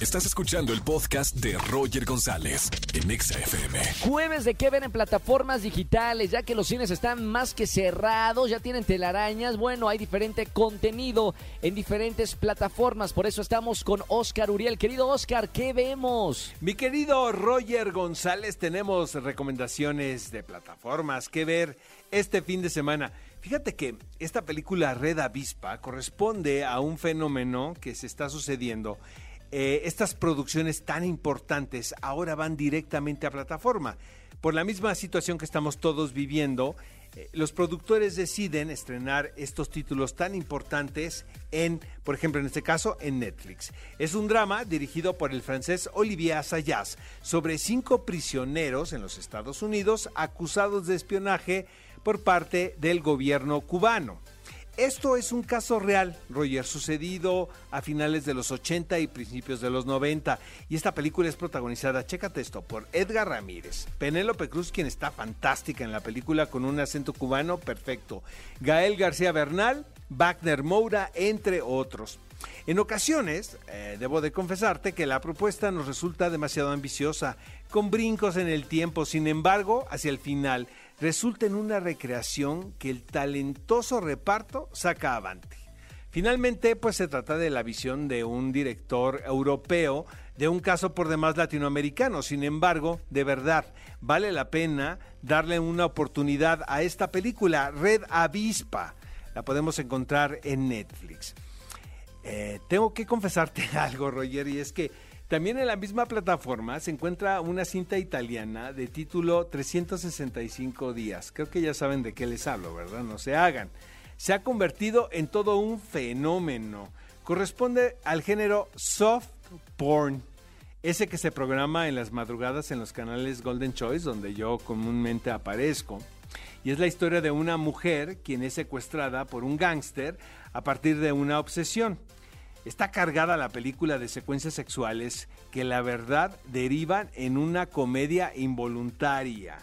Estás escuchando el podcast de Roger González en Exa FM. Jueves de qué ver en plataformas digitales, ya que los cines están más que cerrados, ya tienen telarañas. Bueno, hay diferente contenido en diferentes plataformas. Por eso estamos con Oscar Uriel. Querido Oscar, ¿qué vemos? Mi querido Roger González, tenemos recomendaciones de plataformas que ver este fin de semana. Fíjate que esta película Red Avispa corresponde a un fenómeno que se está sucediendo eh, estas producciones tan importantes ahora van directamente a plataforma. Por la misma situación que estamos todos viviendo, eh, los productores deciden estrenar estos títulos tan importantes en, por ejemplo, en este caso, en Netflix. Es un drama dirigido por el francés Olivier Assayas sobre cinco prisioneros en los Estados Unidos acusados de espionaje por parte del gobierno cubano. Esto es un caso real, Roger, sucedido a finales de los 80 y principios de los 90. Y esta película es protagonizada, chécate esto, por Edgar Ramírez, Penélope Cruz, quien está fantástica en la película con un acento cubano perfecto, Gael García Bernal, Wagner Moura, entre otros. En ocasiones, eh, debo de confesarte que la propuesta nos resulta demasiado ambiciosa, con brincos en el tiempo, sin embargo, hacia el final, resulta en una recreación que el talentoso reparto saca avante. Finalmente, pues se trata de la visión de un director europeo de un caso por demás latinoamericano. Sin embargo, de verdad, vale la pena darle una oportunidad a esta película, Red Avispa. La podemos encontrar en Netflix. Eh, tengo que confesarte algo, Roger, y es que también en la misma plataforma se encuentra una cinta italiana de título 365 días. Creo que ya saben de qué les hablo, ¿verdad? No se hagan. Se ha convertido en todo un fenómeno. Corresponde al género soft porn. Ese que se programa en las madrugadas en los canales Golden Choice, donde yo comúnmente aparezco. Y es la historia de una mujer quien es secuestrada por un gángster a partir de una obsesión. Está cargada la película de secuencias sexuales que la verdad derivan en una comedia involuntaria.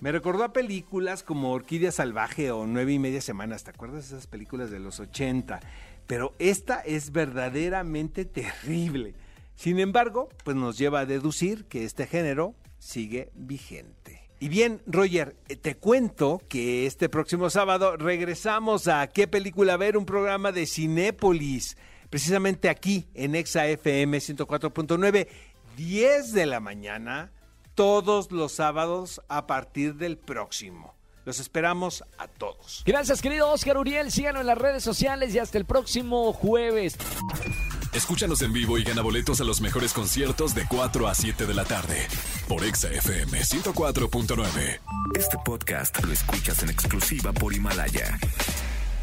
Me recordó a películas como Orquídea Salvaje o Nueve y Media Semanas. ¿Te acuerdas de esas películas de los 80? Pero esta es verdaderamente terrible. Sin embargo, pues nos lleva a deducir que este género sigue vigente. Y bien, Roger, eh, te cuento que este próximo sábado regresamos a ¿Qué película ver? Un programa de Cinépolis precisamente aquí en Exa FM 104.9, 10 de la mañana, todos los sábados a partir del próximo. Los esperamos a todos. Gracias, querido Oscar Uriel. Síganos en las redes sociales y hasta el próximo jueves. Escúchanos en vivo y gana boletos a los mejores conciertos de 4 a 7 de la tarde por Exa FM 104.9. Este podcast lo escuchas en exclusiva por Himalaya.